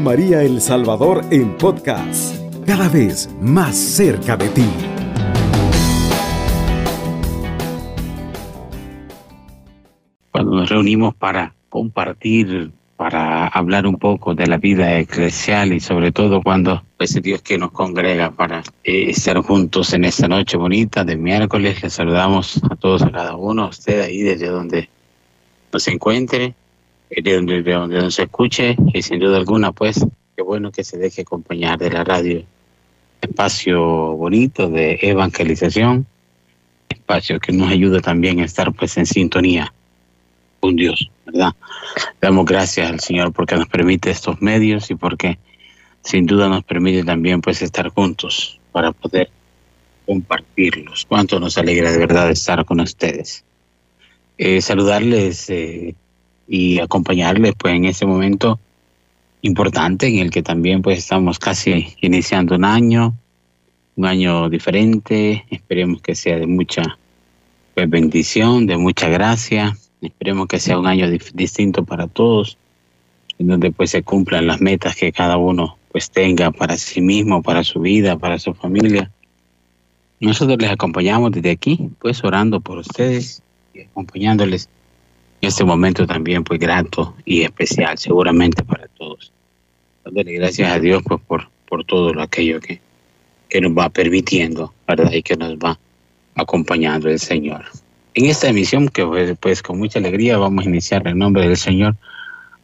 María El Salvador en podcast, cada vez más cerca de ti. Cuando nos reunimos para compartir, para hablar un poco de la vida eclesial y sobre todo cuando es pues, Dios que nos congrega para eh, estar juntos en esta noche bonita de miércoles, les saludamos a todos, a cada uno, a usted ahí desde donde nos encuentre de donde, de donde nos escuche y sin duda alguna, pues, qué bueno que se deje acompañar de la radio. Espacio bonito de evangelización, espacio que nos ayuda también a estar pues en sintonía con Dios, ¿verdad? Damos gracias al Señor porque nos permite estos medios y porque sin duda nos permite también pues estar juntos para poder compartirlos. Cuánto nos alegra de verdad estar con ustedes. Eh, saludarles eh, y acompañarles pues en ese momento importante en el que también pues estamos casi iniciando un año, un año diferente, esperemos que sea de mucha pues, bendición, de mucha gracia, esperemos que sea un año distinto para todos, en donde pues se cumplan las metas que cada uno pues tenga para sí mismo, para su vida, para su familia. Nosotros les acompañamos desde aquí, pues orando por ustedes y acompañándoles este momento también pues grato y especial seguramente para todos. Dándole gracias a Dios pues por, por todo lo aquello que, que nos va permitiendo, ¿verdad? Y que nos va acompañando el Señor. En esta emisión que pues, pues con mucha alegría vamos a iniciar en nombre del Señor,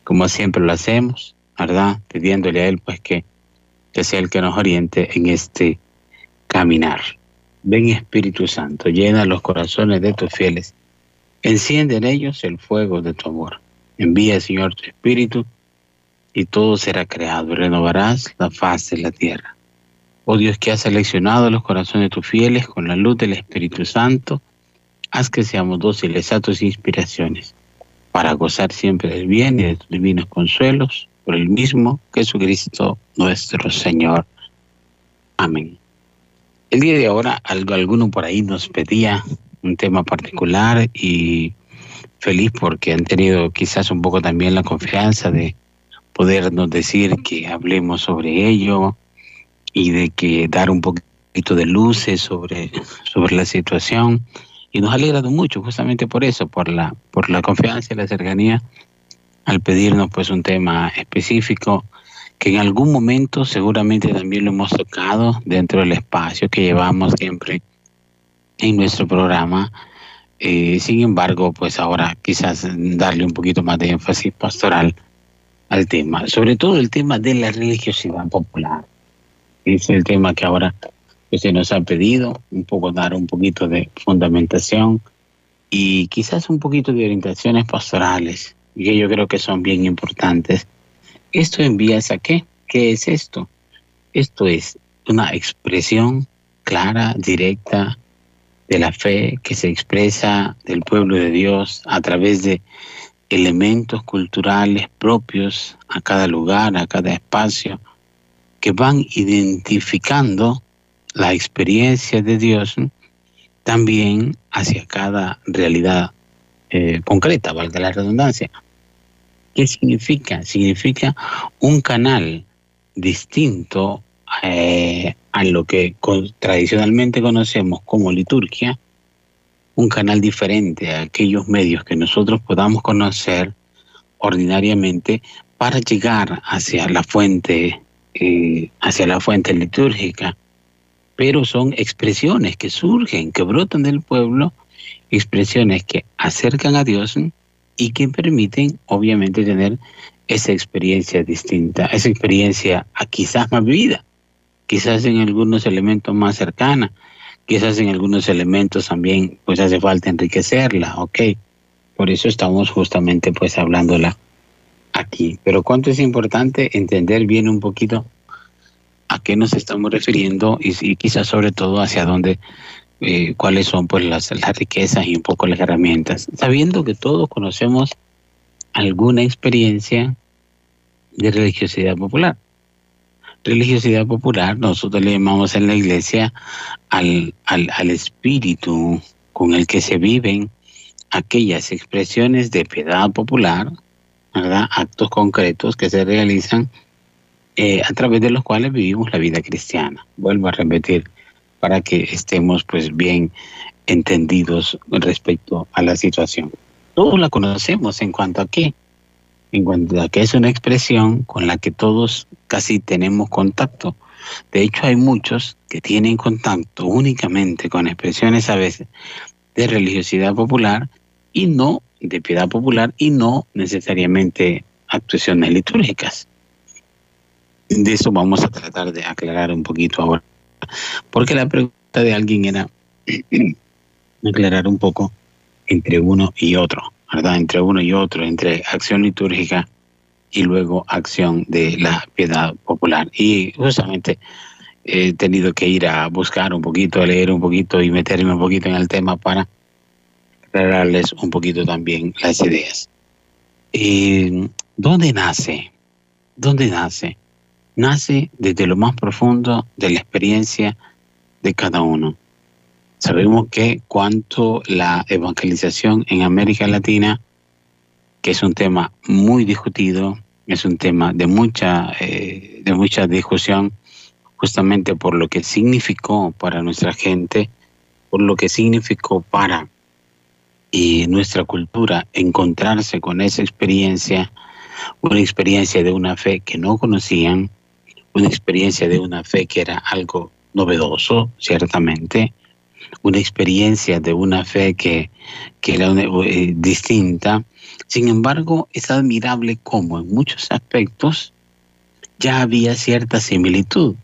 como siempre lo hacemos, ¿verdad? Pidiéndole a Él pues que, que sea el que nos oriente en este caminar. Ven Espíritu Santo, llena los corazones de tus fieles Enciende en ellos el fuego de tu amor. Envía, Señor, tu Espíritu y todo será creado renovarás la faz de la tierra. Oh Dios que has seleccionado los corazones de tus fieles con la luz del Espíritu Santo, haz que seamos dóciles a tus inspiraciones para gozar siempre del bien y de tus divinos consuelos por el mismo Jesucristo nuestro Señor. Amén. El día de ahora, algo, alguno por ahí nos pedía un tema particular y feliz porque han tenido quizás un poco también la confianza de podernos decir que hablemos sobre ello y de que dar un poquito de luces sobre, sobre la situación. Y nos ha alegrado mucho justamente por eso, por la, por la confianza y la cercanía al pedirnos pues un tema específico que en algún momento seguramente también lo hemos tocado dentro del espacio que llevamos siempre en nuestro programa. Eh, sin embargo, pues ahora quizás darle un poquito más de énfasis pastoral al tema, sobre todo el tema de la religiosidad popular. Es el tema que ahora pues, se nos ha pedido, un poco dar un poquito de fundamentación y quizás un poquito de orientaciones pastorales, que yo creo que son bien importantes. ¿Esto envía a qué? ¿Qué es esto? Esto es una expresión clara, directa, de la fe que se expresa del pueblo de Dios a través de elementos culturales propios a cada lugar, a cada espacio, que van identificando la experiencia de Dios también hacia cada realidad eh, concreta, valga la redundancia. ¿Qué significa? Significa un canal distinto eh, a lo que tradicionalmente conocemos como liturgia, un canal diferente a aquellos medios que nosotros podamos conocer ordinariamente para llegar hacia la fuente, eh, hacia la fuente litúrgica. Pero son expresiones que surgen, que brotan del pueblo, expresiones que acercan a Dios y que permiten, obviamente, tener esa experiencia distinta, esa experiencia quizás más vivida quizás en algunos elementos más cercana, quizás en algunos elementos también pues hace falta enriquecerla, ok. Por eso estamos justamente pues hablándola aquí. Pero cuánto es importante entender bien un poquito a qué nos estamos refiriendo y, quizás sobre todo hacia dónde, eh, cuáles son pues las, las riquezas y un poco las herramientas. Sabiendo que todos conocemos alguna experiencia de religiosidad popular religiosidad popular, nosotros le llamamos en la iglesia al, al, espíritu con el que se viven aquellas expresiones de piedad popular, ¿verdad? actos concretos que se realizan eh, a través de los cuales vivimos la vida cristiana. Vuelvo a repetir para que estemos pues bien entendidos respecto a la situación. Todos la conocemos en cuanto a qué, en cuanto a que es una expresión con la que todos casi tenemos contacto. De hecho, hay muchos que tienen contacto únicamente con expresiones a veces de religiosidad popular y no de piedad popular y no necesariamente actuaciones litúrgicas. De eso vamos a tratar de aclarar un poquito ahora. Porque la pregunta de alguien era aclarar un poco entre uno y otro, Entre uno y otro, entre acción litúrgica y luego acción de la piedad popular. Y justamente he tenido que ir a buscar un poquito, a leer un poquito y meterme un poquito en el tema para aclararles un poquito también las ideas. ¿Dónde nace? ¿Dónde nace? Nace desde lo más profundo de la experiencia de cada uno. Sabemos que cuanto la evangelización en América Latina, que es un tema muy discutido, es un tema de mucha, eh, de mucha discusión, justamente por lo que significó para nuestra gente, por lo que significó para nuestra cultura encontrarse con esa experiencia, una experiencia de una fe que no conocían, una experiencia de una fe que era algo novedoso, ciertamente, una experiencia de una fe que, que era eh, distinta. Sin embargo, es admirable cómo en muchos aspectos ya había cierta similitud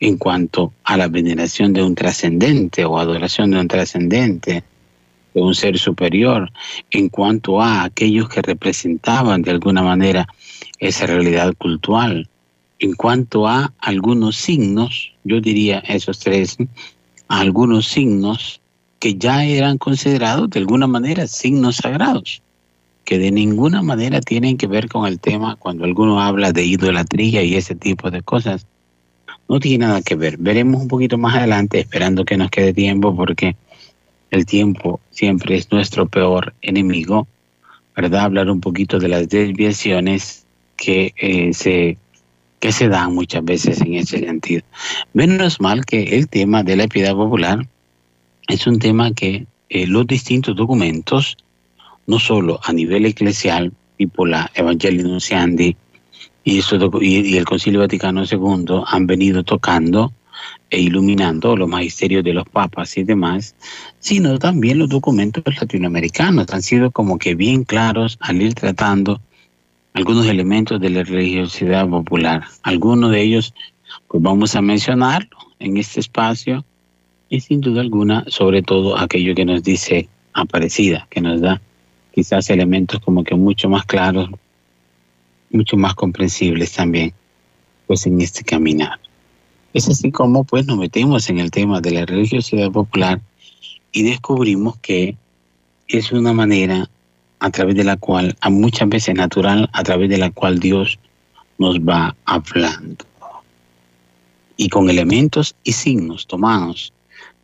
en cuanto a la veneración de un trascendente o adoración de un trascendente, de un ser superior en cuanto a aquellos que representaban de alguna manera esa realidad cultural. En cuanto a algunos signos, yo diría esos tres, algunos signos que ya eran considerados de alguna manera signos sagrados, que de ninguna manera tienen que ver con el tema cuando alguno habla de idolatría y ese tipo de cosas. No tiene nada que ver. Veremos un poquito más adelante, esperando que nos quede tiempo, porque el tiempo siempre es nuestro peor enemigo, ¿verdad? Hablar un poquito de las desviaciones que, eh, se, se dan muchas veces en ese sentido. Menos mal que el tema de la piedad popular es un tema que eh, los distintos documentos, no solo a nivel eclesial, tipo la Nunciandi y, y el Concilio Vaticano II, han venido tocando e iluminando los magisterios de los papas y demás, sino también los documentos latinoamericanos han sido como que bien claros al ir tratando algunos elementos de la religiosidad popular. Algunos de ellos, pues vamos a mencionarlo en este espacio y sin duda alguna, sobre todo aquello que nos dice Aparecida, que nos da quizás elementos como que mucho más claros, mucho más comprensibles también, pues en este caminar. Es así como pues nos metemos en el tema de la religiosidad popular y descubrimos que es una manera a través de la cual, a muchas veces natural, a través de la cual Dios nos va hablando. Y con elementos y signos tomados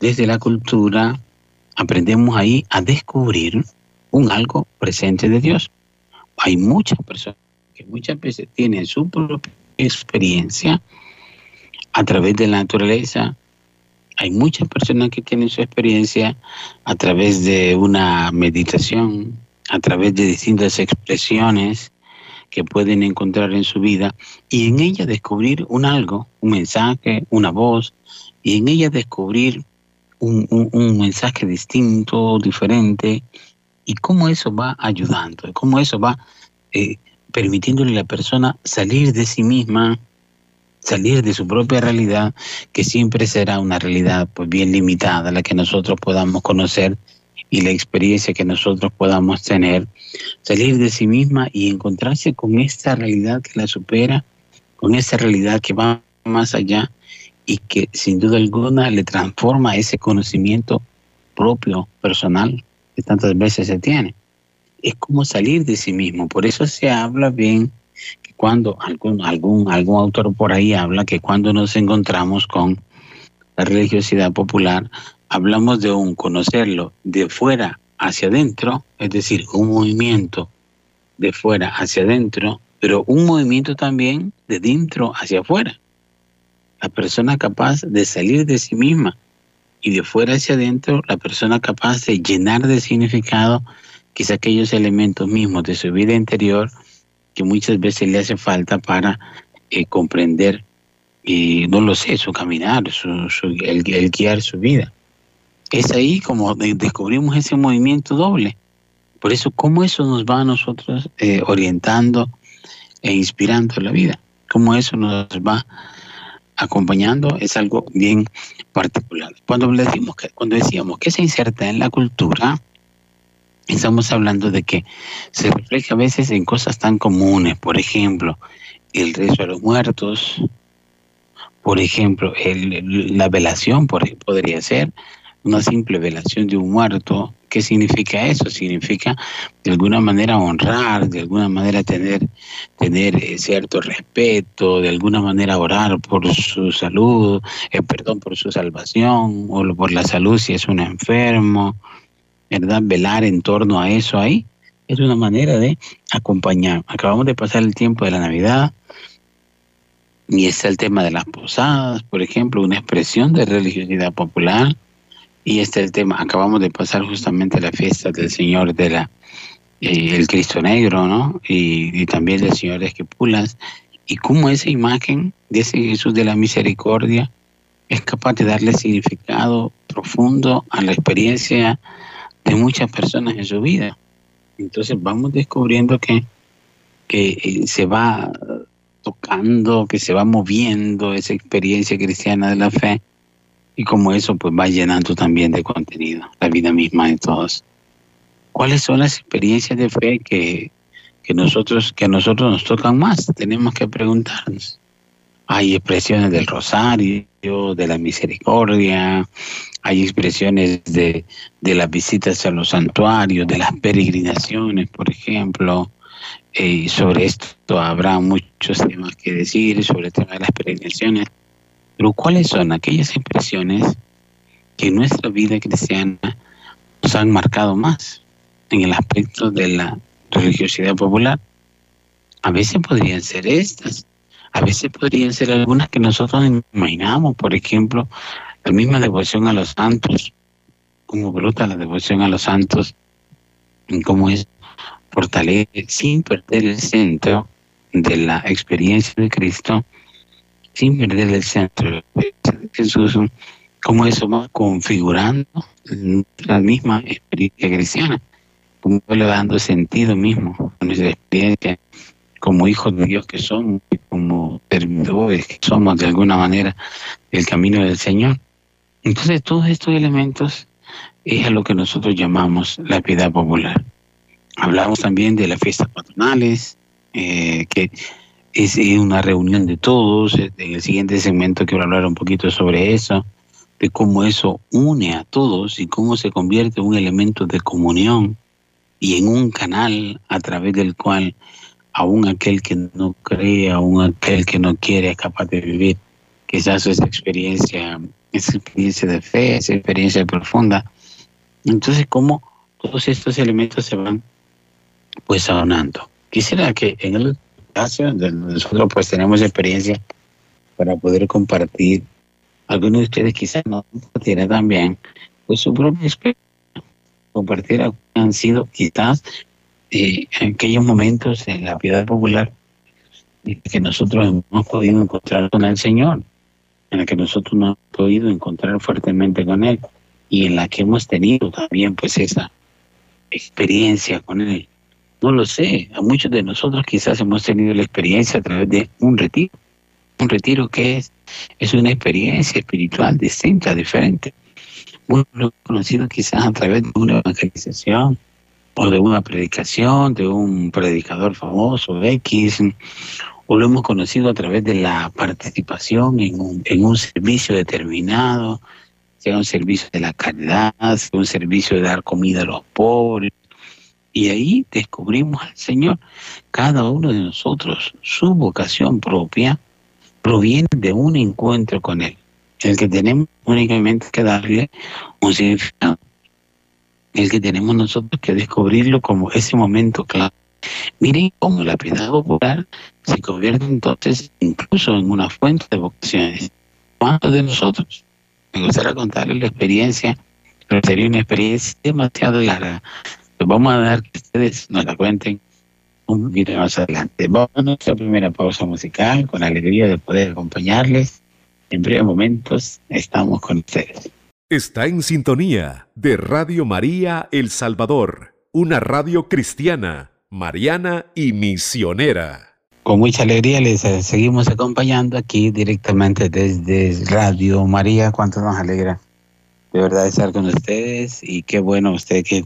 desde la cultura, aprendemos ahí a descubrir un algo presente de Dios. Hay muchas personas que muchas veces tienen su propia experiencia a través de la naturaleza. Hay muchas personas que tienen su experiencia a través de una meditación, a través de distintas expresiones que pueden encontrar en su vida y en ella descubrir un algo, un mensaje, una voz, y en ella descubrir un, mensaje distinto, diferente, y cómo eso va ayudando, cómo eso va eh, permitiéndole a la persona salir de sí misma, salir de su propia realidad, que siempre será una realidad pues bien limitada, la que nosotros podamos conocer y la experiencia que nosotros podamos tener, salir de sí misma y encontrarse con esta realidad que la supera, con esta realidad que va más allá y que sin duda alguna le transforma ese conocimiento propio, personal, que tantas veces se tiene. Es como salir de sí mismo, por eso se habla bien cuando algún, algún, algún autor por ahí habla que cuando nos encontramos con la religiosidad popular, hablamos de un conocerlo de fuera hacia adentro, es decir, un movimiento de fuera hacia adentro, pero un movimiento también de dentro hacia afuera. La persona capaz de salir de sí misma y de fuera hacia adentro, la persona capaz de llenar de significado quizá aquellos elementos mismos de su vida interior que muchas veces le hace falta para eh, comprender, y no lo sé, su caminar, su, el, guiar su vida. Es ahí como descubrimos ese movimiento doble. Por eso, cómo eso nos va a nosotros eh, orientando e inspirando la vida, cómo eso nos va acompañando es algo bien particular. Cuando decimos que, decíamos que se inserta en la cultura, estamos hablando de que se refleja a veces en cosas tan comunes, por ejemplo, el rezo a los muertos, por ejemplo, la velación podría ser una simple velación de un muerto. ¿Qué significa eso? Significa de alguna manera honrar, de alguna manera tener, tener eh, cierto respeto, de alguna manera orar por su salud, eh, perdón, por su salvación, o por la salud si es un enfermo, ¿verdad? Velar en torno a eso ahí es una manera de acompañar. Acabamos de pasar el tiempo de la Navidad y está el tema de las posadas, por ejemplo, una expresión de religiosidad popular. Y está el tema, acabamos de pasar justamente la fiesta del Señor de la, eh, el Cristo Negro, ¿no? Y, también del Señor Esquipulas. Y cómo esa imagen de ese Jesús de la misericordia es capaz de darle significado profundo a la experiencia de muchas personas en su vida. Entonces vamos descubriendo que, que eh, se va tocando, que se va moviendo esa experiencia cristiana de la fe y como eso pues va llenando también de contenido la vida misma de todos. ¿Cuáles son las experiencias de fe que, que nosotros que a nosotros nos tocan más? Tenemos que preguntarnos. Hay expresiones del rosario, de la misericordia, hay expresiones de, de las visitas a los santuarios, de las peregrinaciones, por ejemplo. Eh, sobre esto habrá muchos temas que decir, sobre el tema de las peregrinaciones. Pero ¿cuáles son aquellas expresiones que en nuestra vida cristiana nos han marcado más en el aspecto de la religiosidad popular? A veces podrían ser estas, a veces podrían ser algunas que nosotros imaginamos, por ejemplo, la misma devoción a los santos, como brota la devoción a los santos, cómo es fortalece sin perder el centro de la experiencia de Cristo, sin perder el centro de Jesús, cómo eso va configurando la misma experiencia cristiana, cómo va dando sentido mismo a nuestra experiencia como hijos de Dios que somos, como servidores que somos de alguna manera el camino del Señor. Entonces todos estos elementos es a lo que nosotros llamamos la piedad popular. Hablamos también de las fiestas patronales, eh, que es una reunión de todos. En el siguiente segmento quiero hablar un poquito sobre eso, de cómo eso une a todos y cómo se convierte en un elemento de comunión y en un canal a través del cual aún aquel que no cree, aún aquel que no quiere es capaz de vivir quizás esa experiencia esa experiencia de fe, esa experiencia profunda. Entonces, ¿cómo todos estos elementos se van pues adornando? Quisiera que en el caso de nosotros pues tenemos experiencia para poder compartir. Algunos de ustedes quizás no tienen también pues su propia experiencia. Compartir han sido quizás eh, aquellos momentos en la piedad popular que nosotros hemos podido encontrar con el Señor en la que nosotros no hemos podido encontrar fuertemente con Él y en la que hemos tenido también pues esa experiencia con Él. No lo sé, a muchos de nosotros quizás hemos tenido la experiencia a través de un retiro. Un retiro que es, es una experiencia espiritual distinta, diferente. Muy conocido quizás a través de una evangelización o de una predicación, de un predicador famoso, X, o lo hemos conocido a través de la participación en un, en un servicio determinado, sea un servicio de la caridad, sea un servicio de dar comida a los pobres. Y ahí descubrimos al Señor. Cada uno de nosotros, su vocación propia, proviene de un encuentro con Él, el que tenemos únicamente que darle un significado, el que tenemos nosotros que descubrirlo como ese momento claro Miren cómo la piedad popular se convierte entonces incluso en una fuente de vocaciones. ¿Cuántos de nosotros? Me gustaría contarles la experiencia, pero sería una experiencia demasiado larga. Pues vamos a dar que ustedes nos la cuenten un poquito más adelante. Vamos a nuestra primera pausa musical con la alegría de poder acompañarles. En breves momentos estamos con ustedes. Está en sintonía de Radio María El Salvador, una radio cristiana, mariana y misionera. Con mucha alegría les eh, seguimos acompañando aquí directamente desde Radio María. Cuánto nos alegra de verdad estar con ustedes y qué bueno usted que,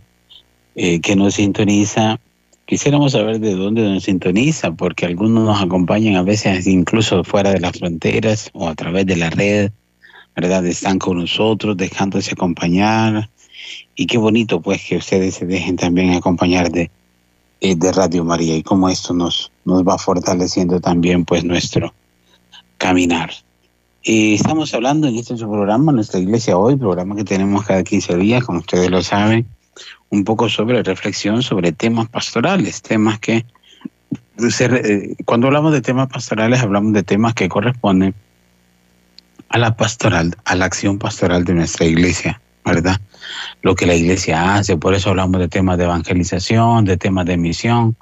eh, que nos sintoniza Quisiéramos saber de dónde nos sintoniza, porque algunos nos acompañan a veces incluso fuera de las fronteras o a través de la red, ¿verdad? Están con nosotros, dejándose acompañar. Y qué bonito, pues, que ustedes se dejen también acompañar de, eh, de Radio María y cómo esto nos, nos va fortaleciendo también, pues, nuestro caminar. Y estamos hablando en este programa, nuestra iglesia hoy, programa que tenemos cada 15 días, como ustedes lo saben un poco sobre reflexión sobre temas pastorales, temas que eh, cuando hablamos de temas pastorales hablamos de temas que corresponden a la pastoral, a la acción pastoral de nuestra iglesia, ¿verdad? Lo que la iglesia hace, por eso hablamos de temas de evangelización, de temas de misión,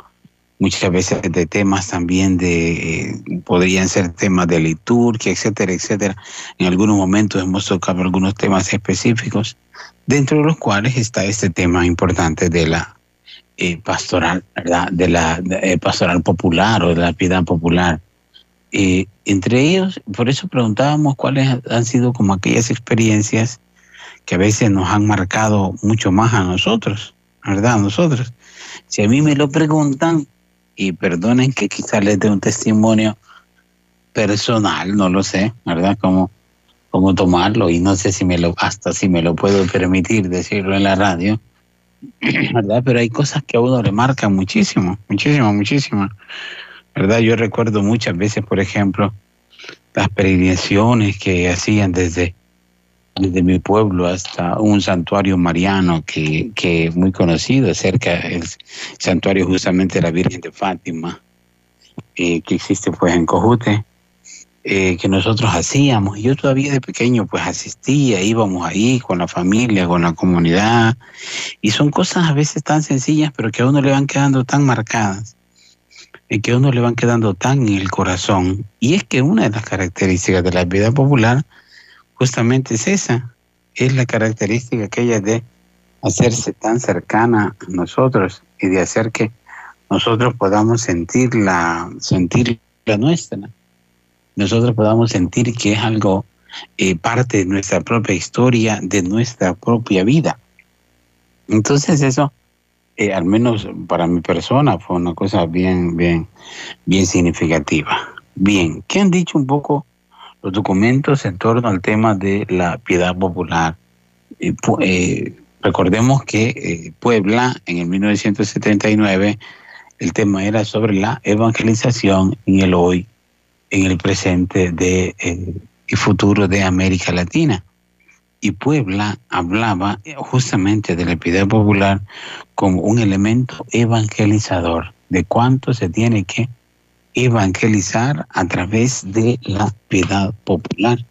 muchas veces de temas también de, eh, podrían ser temas de liturgia, etcétera, etcétera. En algunos momentos hemos tocado algunos temas específicos dentro de los cuales está este tema importante de la eh, pastoral, ¿verdad? De la eh, pastoral popular o de la piedad popular. Eh, entre ellos, por eso preguntábamos cuáles han sido como aquellas experiencias que a veces nos han marcado mucho más a nosotros, ¿verdad? A nosotros. Si a mí me lo preguntan, y perdonen que quizás les dé un testimonio personal, no lo sé, ¿verdad? Como cómo tomarlo y no sé si me lo, hasta si me lo puedo permitir decirlo en la radio, ¿verdad? Pero hay cosas que a uno le marcan muchísimo, muchísimo, muchísimo, ¿verdad? Yo recuerdo muchas veces, por ejemplo, las peregrinaciones que hacían desde, desde mi pueblo hasta un santuario mariano que, que muy conocido, cerca del santuario justamente de la Virgen de Fátima, eh, que existe pues en Cojute eh, que nosotros hacíamos. Yo todavía de pequeño pues asistía, íbamos ahí con la familia, con la comunidad. Y son cosas a veces tan sencillas, pero que a uno le van quedando tan marcadas, y que a uno le van quedando tan en el corazón. Y es que una de las características de la vida popular justamente es esa, es la característica aquella de hacerse tan cercana a nosotros y de hacer que nosotros podamos sentir la, sentir la nuestra nosotros podamos sentir que es algo eh, parte de nuestra propia historia, de nuestra propia vida. Entonces eso, eh, al menos para mi persona, fue una cosa bien, bien, bien significativa. Bien, ¿qué han dicho un poco los documentos en torno al tema de la piedad popular? Eh, recordemos que Puebla, en el 1979, el tema era sobre la evangelización en el hoy en el presente de, eh, y futuro de América Latina. Y Puebla hablaba justamente de la piedad popular como un elemento evangelizador, de cuánto se tiene que evangelizar a través de la piedad popular,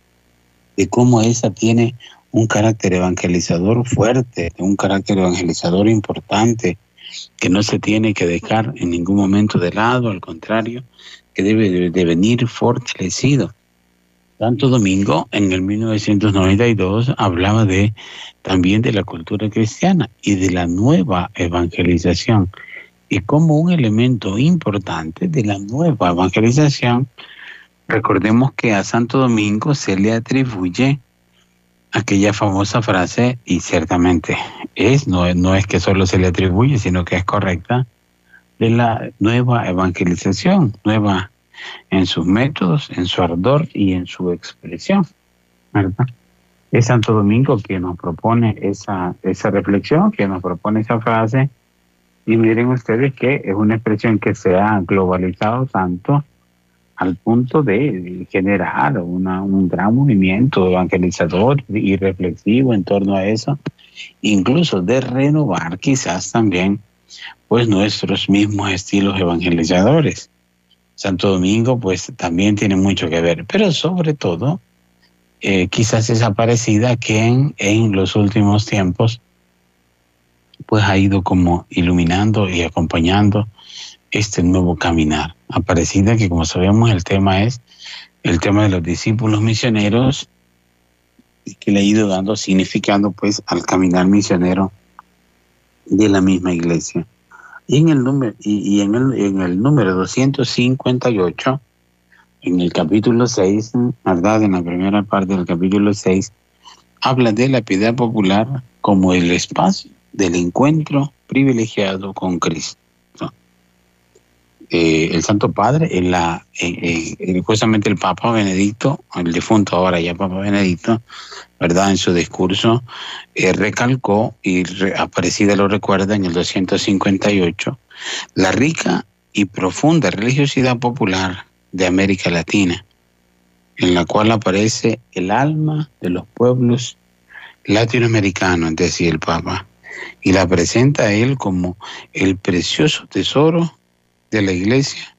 de cómo esa tiene un carácter evangelizador fuerte, un carácter evangelizador importante, que no se tiene que dejar en ningún momento de lado, al contrario, que debe de venir fortalecido. Santo Domingo en el 1992 hablaba de también de la cultura cristiana y de la nueva evangelización. Y como un elemento importante de la nueva evangelización, recordemos que a Santo Domingo se le atribuye aquella famosa frase, y ciertamente es, no, no es que solo se le atribuye, sino que es correcta, de la nueva evangelización, nueva en sus métodos, en su ardor y en su expresión. Es Santo Domingo quien nos propone esa, esa reflexión, quien nos propone esa frase. Y miren ustedes que es una expresión que se ha globalizado tanto al punto de generar una, un gran movimiento evangelizador y reflexivo en torno a eso, incluso de renovar quizás también pues nuestros mismos estilos evangelizadores. Santo Domingo pues también tiene mucho que ver, pero sobre todo eh, quizás es aparecida que en, en los últimos tiempos pues ha ido como iluminando y acompañando este nuevo caminar. Aparecida que como sabemos el tema es el tema de los discípulos misioneros que le ha ido dando significando pues al caminar misionero de la misma iglesia. Y en el número, y, en, el, en el número 258, en el capítulo 6, ¿verdad? En la primera parte del capítulo 6, habla de la piedad popular como el espacio del encuentro privilegiado con Cristo. Eh, el Santo Padre, justamente el Papa Benedicto, el difunto ahora ya Papa Benedicto, ¿verdad? En su discurso eh, recalcó, y Aparecida lo recuerda en el 258, la rica y profunda religiosidad popular de América Latina, en la cual aparece el alma de los pueblos latinoamericanos, decía el Papa, y la presenta a él como el precioso tesoro de la iglesia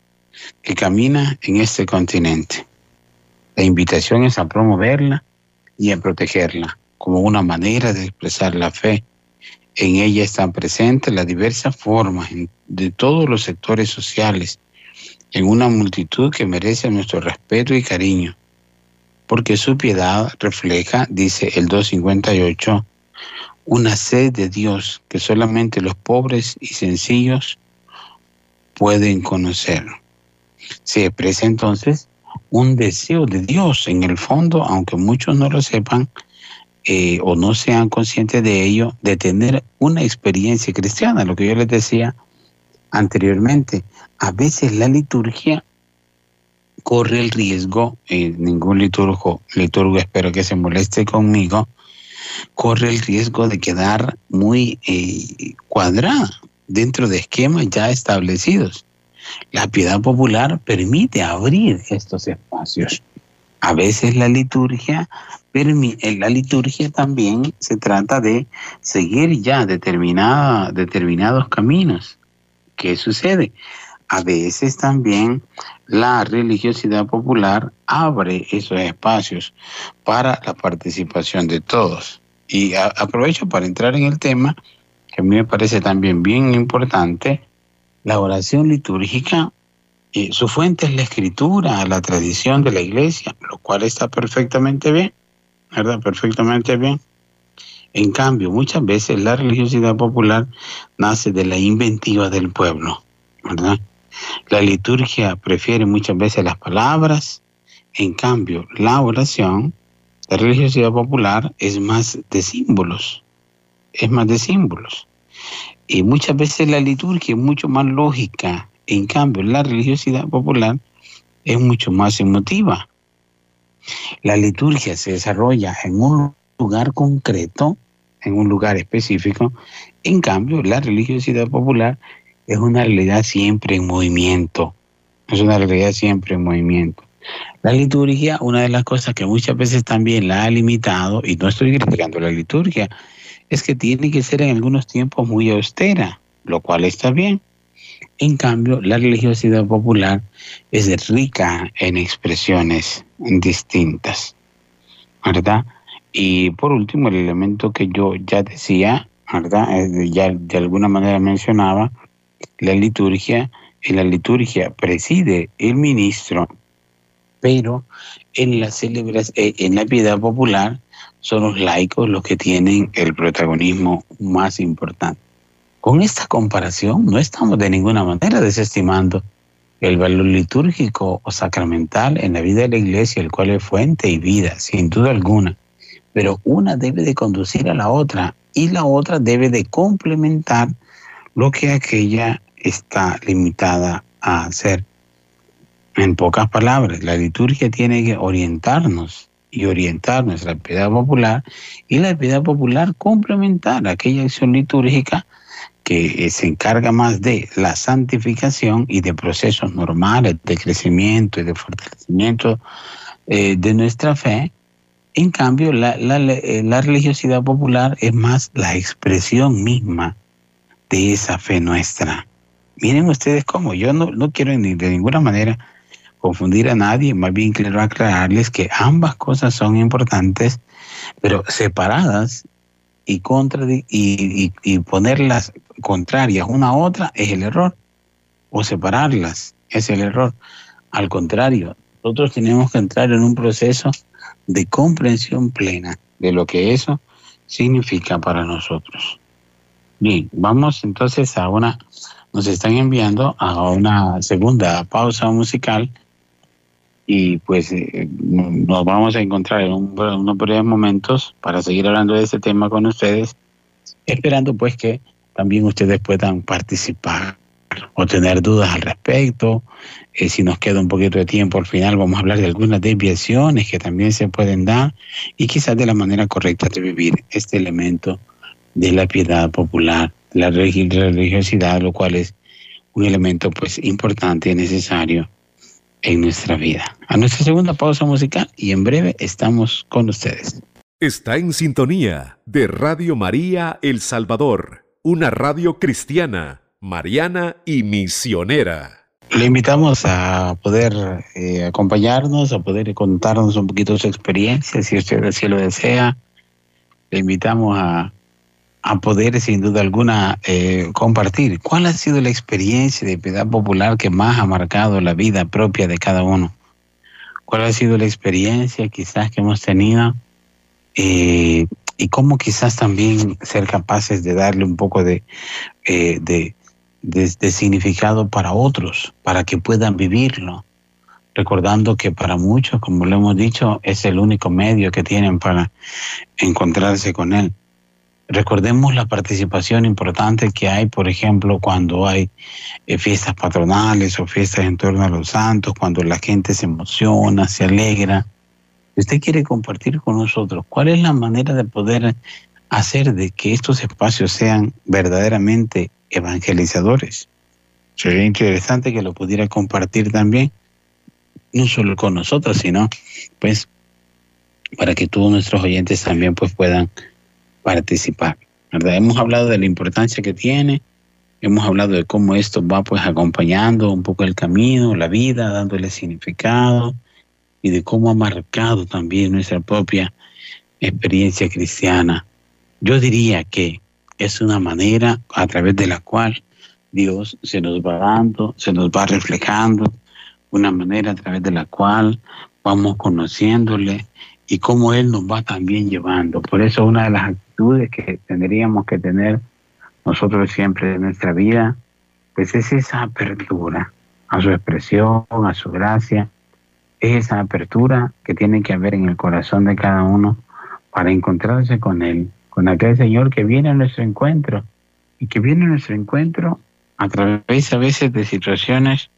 que camina en este continente. La invitación es a promoverla y a protegerla como una manera de expresar la fe. En ella están presentes las diversas formas de todos los sectores sociales, en una multitud que merece nuestro respeto y cariño, porque su piedad refleja, dice el 258, una sed de Dios que solamente los pobres y sencillos pueden conocer. Se expresa entonces un deseo de Dios en el fondo, aunque muchos no lo sepan eh, o no sean conscientes de ello, de tener una experiencia cristiana, lo que yo les decía anteriormente. A veces la liturgia corre el riesgo, eh, ningún liturgo, liturgo espero que se moleste conmigo, corre el riesgo de quedar muy eh, cuadrada dentro de esquemas ya establecidos. La piedad popular permite abrir estos espacios. A veces la liturgia, en la liturgia también se trata de seguir ya determinada, determinados caminos. ¿Qué sucede? A veces también la religiosidad popular abre esos espacios para la participación de todos. Y aprovecho para entrar en el tema que a mí me parece también bien importante, la oración litúrgica, y su fuente es la escritura, la tradición de la iglesia, lo cual está perfectamente bien, ¿verdad? Perfectamente bien. En cambio, muchas veces la religiosidad popular nace de la inventiva del pueblo, ¿verdad? La liturgia prefiere muchas veces las palabras, en cambio, la oración, la religiosidad popular es más de símbolos, es más de símbolos. Y muchas veces la liturgia es mucho más lógica, en cambio la religiosidad popular es mucho más emotiva. La liturgia se desarrolla en un lugar concreto, en un lugar específico, en cambio la religiosidad popular es una realidad siempre en movimiento, es una realidad siempre en movimiento. La liturgia, una de las cosas que muchas veces también la ha limitado, y no estoy criticando la liturgia, es que tiene que ser en algunos tiempos muy austera, lo cual está bien. En cambio, la religiosidad popular es rica en expresiones distintas, ¿verdad? Y por último, el elemento que yo ya decía, ¿verdad? Ya de alguna manera mencionaba, la liturgia, en la liturgia preside el ministro, pero en la, eh, en la piedad popular son los laicos los que tienen el protagonismo más importante. Con esta comparación no estamos de ninguna manera desestimando el valor litúrgico o sacramental en la vida de la iglesia, el cual es fuente y vida, sin duda alguna. Pero una debe de conducir a la otra y la otra debe de complementar lo que aquella está limitada a hacer. En pocas palabras, la liturgia tiene que orientarnos y orientar nuestra piedad popular y la piedad popular complementar aquella acción litúrgica que se encarga más de la santificación y de procesos normales de crecimiento y de fortalecimiento eh, de nuestra fe. En cambio, la, la, la religiosidad popular es más la expresión misma de esa fe nuestra. Miren ustedes cómo, yo no, no quiero ni de ninguna manera confundir a nadie, más bien quiero aclararles que ambas cosas son importantes, pero separadas y, contra, y, y, ponerlas contrarias una a otra es el error, o separarlas es el error. Al contrario, nosotros tenemos que entrar en un proceso de comprensión plena de lo que eso significa para nosotros. Bien, vamos entonces a una, nos están enviando a una segunda pausa musical y pues eh, nos vamos a encontrar en, unos breves momentos para seguir hablando de este tema con ustedes, esperando pues que también ustedes puedan participar o tener dudas al respecto. Eh, si nos queda un poquito de tiempo al final vamos a hablar de algunas desviaciones que también se pueden dar y quizás de la manera correcta de vivir este elemento de la piedad popular, la religiosidad, lo cual es un elemento pues importante y necesario en nuestra vida. A nuestra segunda pausa musical y en breve estamos con ustedes. Está en sintonía de Radio María El Salvador, una radio cristiana, mariana y misionera. Le invitamos a poder eh, acompañarnos, a poder contarnos un poquito su experiencia, si usted así lo desea. Le invitamos a a poder sin duda alguna eh, compartir. ¿Cuál ha sido la experiencia de piedad popular que más ha marcado la vida propia de cada uno? ¿Cuál ha sido la experiencia quizás que hemos tenido? Eh, y cómo quizás también ser capaces de darle un poco de, eh, de, de significado para otros, para que puedan vivirlo recordando que para muchos, como lo hemos dicho, es el único medio que tienen para encontrarse con Él. Recordemos la participación importante que hay, por ejemplo, cuando hay eh, fiestas patronales o fiestas en torno a los santos, cuando la gente se emociona, se alegra. Usted quiere compartir con nosotros cuál es la manera de poder hacer de que estos espacios sean verdaderamente evangelizadores. Sería interesante que lo pudiera compartir también, no solo con nosotros, sino pues para que todos nuestros oyentes también pues puedan participar. ¿verdad? Hemos hablado de la importancia que tiene, hemos hablado de cómo esto va pues acompañando un poco el camino, la vida, dándole significado y de cómo ha marcado también nuestra propia experiencia cristiana. Yo diría que es una manera a través de la cual Dios se nos va dando, se nos va reflejando, una manera a través de la cual vamos conociéndole y cómo Él nos va también llevando. Por eso una de las actitudes que tendríamos que tener nosotros siempre en nuestra vida, pues es esa apertura a su expresión, a su gracia, es esa apertura que tiene que haber en el corazón de cada uno para encontrarse con Él, con aquel Señor que viene a nuestro encuentro y que viene a nuestro encuentro a través a veces de situaciones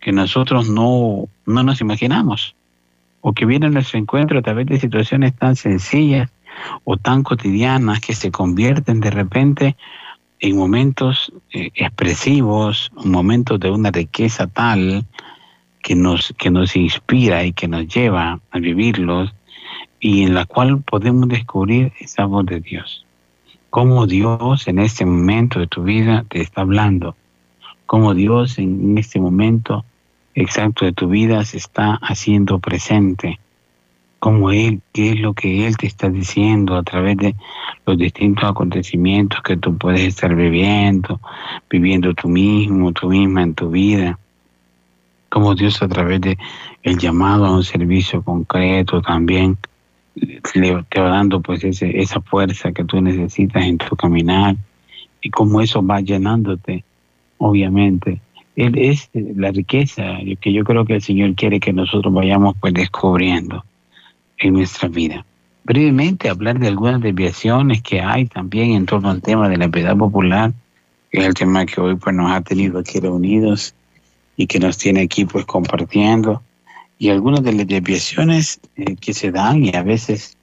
que nosotros no, no nos imaginamos o que viene a nuestro encuentro a través de situaciones tan sencillas o tan cotidianas que se convierten de repente en momentos eh, expresivos, momentos de una riqueza tal que nos, que nos inspira y que nos lleva a vivirlos y en la cual podemos descubrir esa voz de Dios. Cómo Dios en este momento de tu vida te está hablando. Cómo Dios en este momento exacto de tu vida se está haciendo presente, como Él, qué es lo que Él te está diciendo a través de los distintos acontecimientos que tú puedes estar viviendo, viviendo tú mismo, tú misma en tu vida, como Dios a través de el llamado a un servicio concreto también te va dando pues ese, esa fuerza que tú necesitas en tu caminar y cómo eso va llenándote, obviamente, es la riqueza que yo creo que el Señor quiere que nosotros vayamos pues descubriendo en nuestra vida. Brevemente hablar de algunas desviaciones que hay también en torno al tema de la piedad popular, es el tema que hoy pues nos ha tenido aquí reunidos y que nos tiene aquí pues compartiendo, y algunas de las desviaciones eh, que se dan y a veces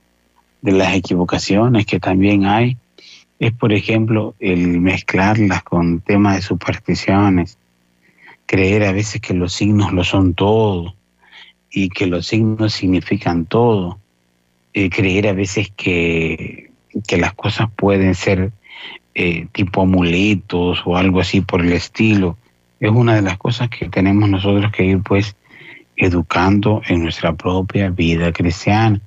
de las equivocaciones que también hay, es por ejemplo el mezclarlas con temas de supersticiones, creer a veces que los signos lo son todo y que los signos significan todo, eh, creer a veces que, que, las cosas pueden ser eh, tipo amuletos o algo así por el estilo. Es una de las cosas que tenemos nosotros que ir pues educando en nuestra propia vida cristiana.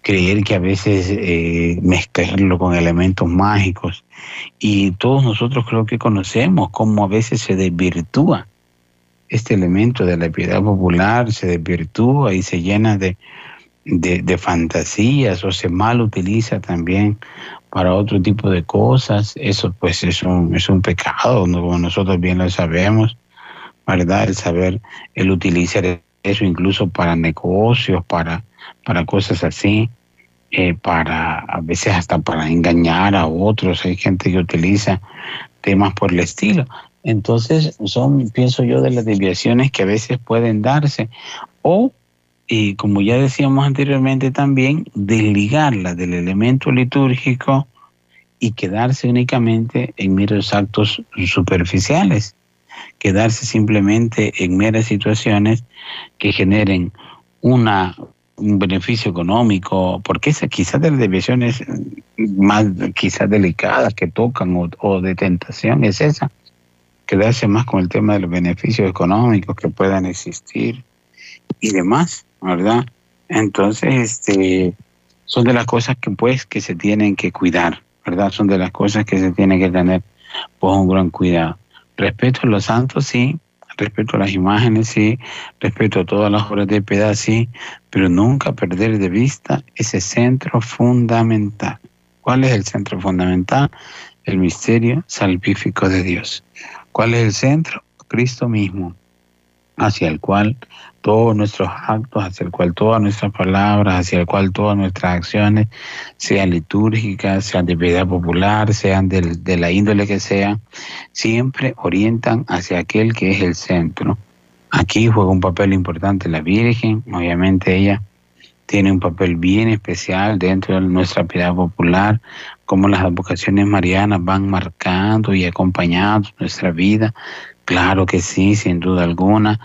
Creer que a veces eh, mezclarlo con elementos mágicos. Y todos nosotros creo que conocemos cómo a veces se desvirtúa este elemento de la piedad popular, se desvirtúa y se llena de, de, fantasías o se mal utiliza también para otro tipo de cosas, eso pues es un, es un pecado, como nosotros bien lo sabemos, ¿verdad? El saber, el utilizar eso incluso para negocios, para, para cosas así, eh, para a veces hasta para engañar a otros, hay gente que utiliza temas por el estilo. Entonces son, pienso yo, de las desviaciones que a veces pueden darse. O y como ya decíamos anteriormente también, desligarla del elemento litúrgico y quedarse únicamente en meros actos superficiales, quedarse simplemente en meras situaciones que generen una, un beneficio económico, porque esa quizás de las desviaciones más quizás delicadas que tocan o, o de tentación es esa, quedarse más con el tema de los beneficios económicos que puedan existir y demás. ¿verdad? Entonces, este, son de las cosas que pues que se tienen que cuidar, ¿verdad? Son de las cosas que se tienen que tener pues un gran cuidado. Respeto a los santos, sí, respeto a las imágenes, sí, respeto a todas las obras de piedad, sí, pero nunca perder de vista ese centro fundamental. ¿Cuál es el centro fundamental? El misterio salvífico de Dios. ¿Cuál es el centro? Cristo mismo, hacia el cual todos nuestros actos, hacia el cual todas nuestras palabras, hacia el cual todas nuestras acciones, sean litúrgicas, sean de piedad popular, sean de, la índole que sea, siempre orientan hacia aquel que es el centro. Aquí juega un papel importante la Virgen, obviamente ella tiene un papel bien especial dentro de nuestra piedad popular, como las vocaciones marianas van marcando y acompañando nuestra vida. Claro que sí, sin duda alguna,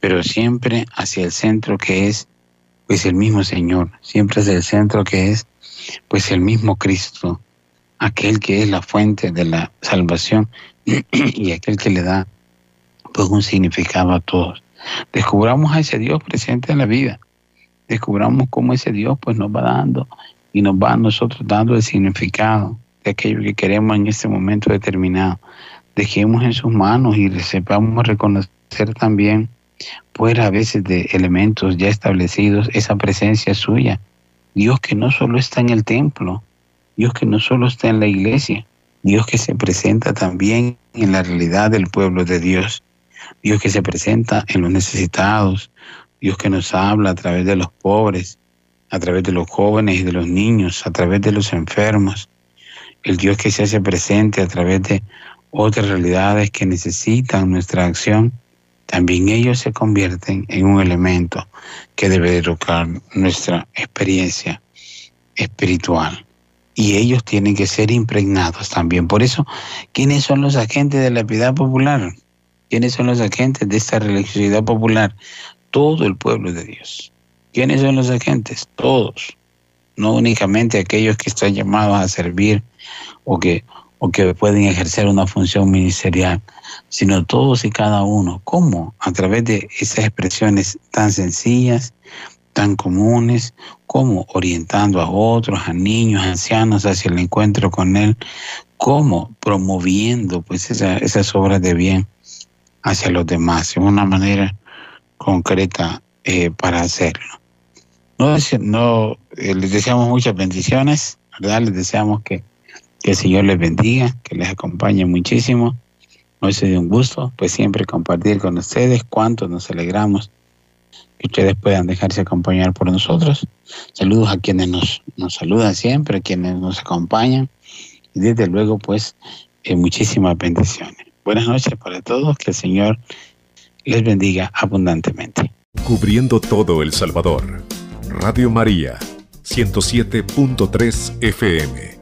pero siempre hacia el centro que es pues el mismo Señor, siempre hacia el centro que es pues el mismo Cristo, aquel que es la fuente de la salvación y aquel que le da pues un significado a todos. Descubramos a ese Dios presente en la vida, descubramos cómo ese Dios pues nos va dando y nos va a nosotros dando el significado de aquello que queremos en este momento determinado. Dejemos en sus manos y sepamos reconocer también fuera a veces de elementos ya establecidos, esa presencia suya. Dios que no solo está en el templo, Dios que no solo está en la iglesia, Dios que se presenta también en la realidad del pueblo de Dios, Dios que se presenta en los necesitados, Dios que nos habla a través de los pobres, a través de los jóvenes y de los niños, a través de los enfermos, el Dios que se hace presente a través de otras realidades que necesitan nuestra acción también ellos se convierten en un elemento que debe educar nuestra experiencia espiritual. Y ellos tienen que ser impregnados también. Por eso, ¿quiénes son los agentes de la piedad popular? ¿Quiénes son los agentes de esta religiosidad popular? Todo el pueblo de Dios. ¿Quiénes son los agentes? Todos. No únicamente aquellos que están llamados a servir o que, o que pueden ejercer una función ministerial, sino todos y cada uno. ¿Cómo? A través de esas expresiones tan sencillas, tan comunes, como orientando a otros, a niños, ancianos hacia el encuentro con Él, como promoviendo pues esas obras de bien hacia los demás, de una manera concreta eh, para hacerlo. No, no eh, les deseamos muchas bendiciones, ¿verdad? Les deseamos que, que el Señor les bendiga, que les acompañe muchísimo Hoy se un gusto, pues siempre compartir con ustedes cuánto nos alegramos que ustedes puedan dejarse acompañar por nosotros. Saludos a quienes nos, nos saludan siempre, a quienes nos acompañan y desde luego pues eh, muchísimas bendiciones. Buenas noches para todos, que el Señor les bendiga abundantemente. Cubriendo todo El Salvador. Radio María, 107.3 FM.